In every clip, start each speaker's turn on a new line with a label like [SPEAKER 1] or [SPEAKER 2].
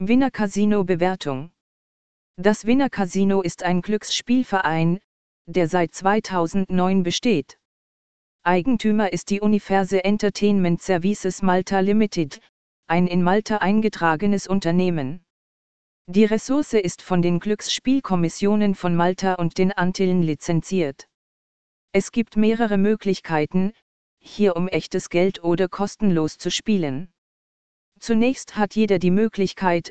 [SPEAKER 1] Winner Casino Bewertung Das Winner Casino ist ein Glücksspielverein, der seit 2009 besteht. Eigentümer ist die Universe Entertainment Services Malta Limited, ein in Malta eingetragenes Unternehmen. Die Ressource ist von den Glücksspielkommissionen von Malta und den Antillen lizenziert. Es gibt mehrere Möglichkeiten, hier um echtes Geld oder kostenlos zu spielen. Zunächst hat jeder die Möglichkeit,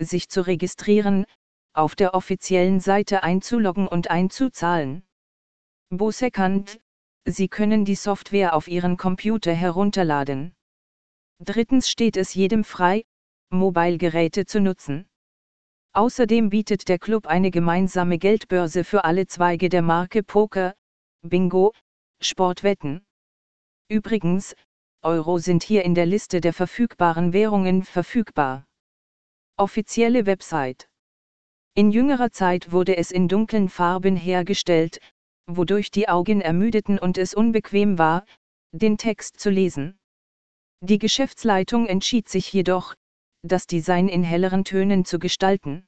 [SPEAKER 1] sich zu registrieren, auf der offiziellen Seite einzuloggen und einzuzahlen. Bosekant, Sie können die Software auf Ihren Computer herunterladen. Drittens steht es jedem frei, Mobile-Geräte zu nutzen. Außerdem bietet der Club eine gemeinsame Geldbörse für alle Zweige der Marke Poker, Bingo, Sportwetten. Übrigens, Euro sind hier in der Liste der verfügbaren Währungen verfügbar. Offizielle Website. In jüngerer Zeit wurde es in dunklen Farben hergestellt, wodurch die Augen ermüdeten und es unbequem war, den Text zu lesen. Die Geschäftsleitung entschied sich jedoch, das Design in helleren Tönen zu gestalten.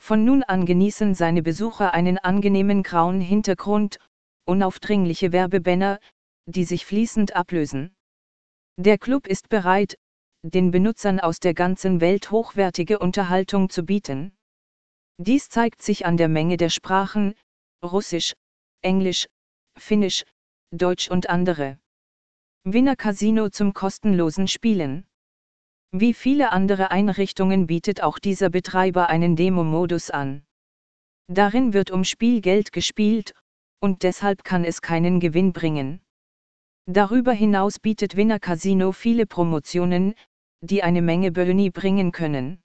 [SPEAKER 1] Von nun an genießen seine Besucher einen angenehmen grauen Hintergrund, unaufdringliche Werbebanner, die sich fließend ablösen. Der Club ist bereit, den Benutzern aus der ganzen Welt hochwertige Unterhaltung zu bieten. Dies zeigt sich an der Menge der Sprachen, Russisch, Englisch, Finnisch, Deutsch und andere. Winner Casino zum kostenlosen Spielen. Wie viele andere Einrichtungen bietet auch dieser Betreiber einen Demo-Modus an. Darin wird um Spielgeld gespielt, und deshalb kann es keinen Gewinn bringen. Darüber hinaus bietet Winner Casino viele Promotionen, die eine Menge Boni bringen können.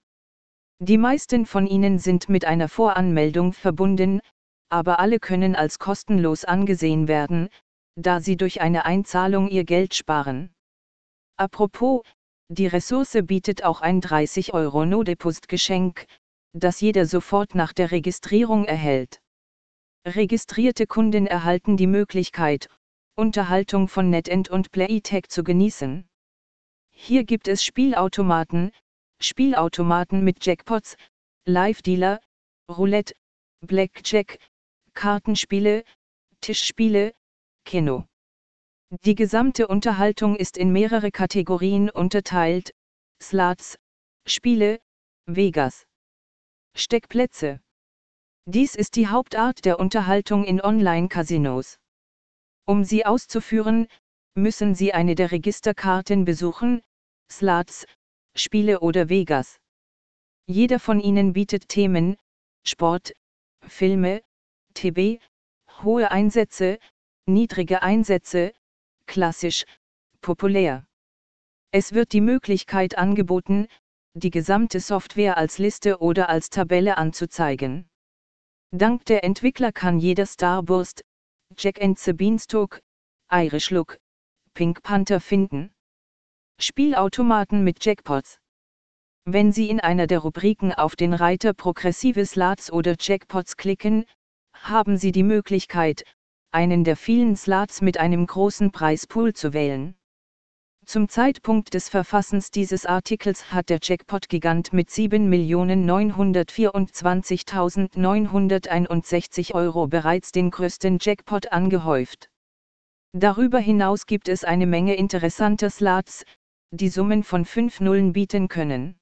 [SPEAKER 1] Die meisten von ihnen sind mit einer Voranmeldung verbunden, aber alle können als kostenlos angesehen werden, da sie durch eine Einzahlung ihr Geld sparen. Apropos, die Ressource bietet auch ein 30 Euro No-Deposit-Geschenk, das jeder sofort nach der Registrierung erhält. Registrierte Kunden erhalten die Möglichkeit, Unterhaltung von NetEnt und Playtech zu genießen. Hier gibt es Spielautomaten, Spielautomaten mit Jackpots, Live-Dealer, Roulette, Blackjack, Kartenspiele, Tischspiele, Kino. Die gesamte Unterhaltung ist in mehrere Kategorien unterteilt, Slots, Spiele, Vegas. Steckplätze. Dies ist die Hauptart der Unterhaltung in Online-Casinos. Um sie auszuführen, müssen Sie eine der Registerkarten besuchen, Slots, Spiele oder Vegas. Jeder von ihnen bietet Themen, Sport, Filme, TB, hohe Einsätze, niedrige Einsätze, klassisch, populär. Es wird die Möglichkeit angeboten, die gesamte Software als Liste oder als Tabelle anzuzeigen. Dank der Entwickler kann jeder Starburst, Jack and the Beanstalk, Irish Look, Pink Panther finden. Spielautomaten mit Jackpots. Wenn Sie in einer der Rubriken auf den Reiter Progressive Slots oder Jackpots klicken, haben Sie die Möglichkeit, einen der vielen Slots mit einem großen Preispool zu wählen. Zum Zeitpunkt des Verfassens dieses Artikels hat der Jackpot-Gigant mit 7.924.961 Euro bereits den größten Jackpot angehäuft. Darüber hinaus gibt es eine Menge interessanter Slots, die Summen von 5 Nullen bieten können.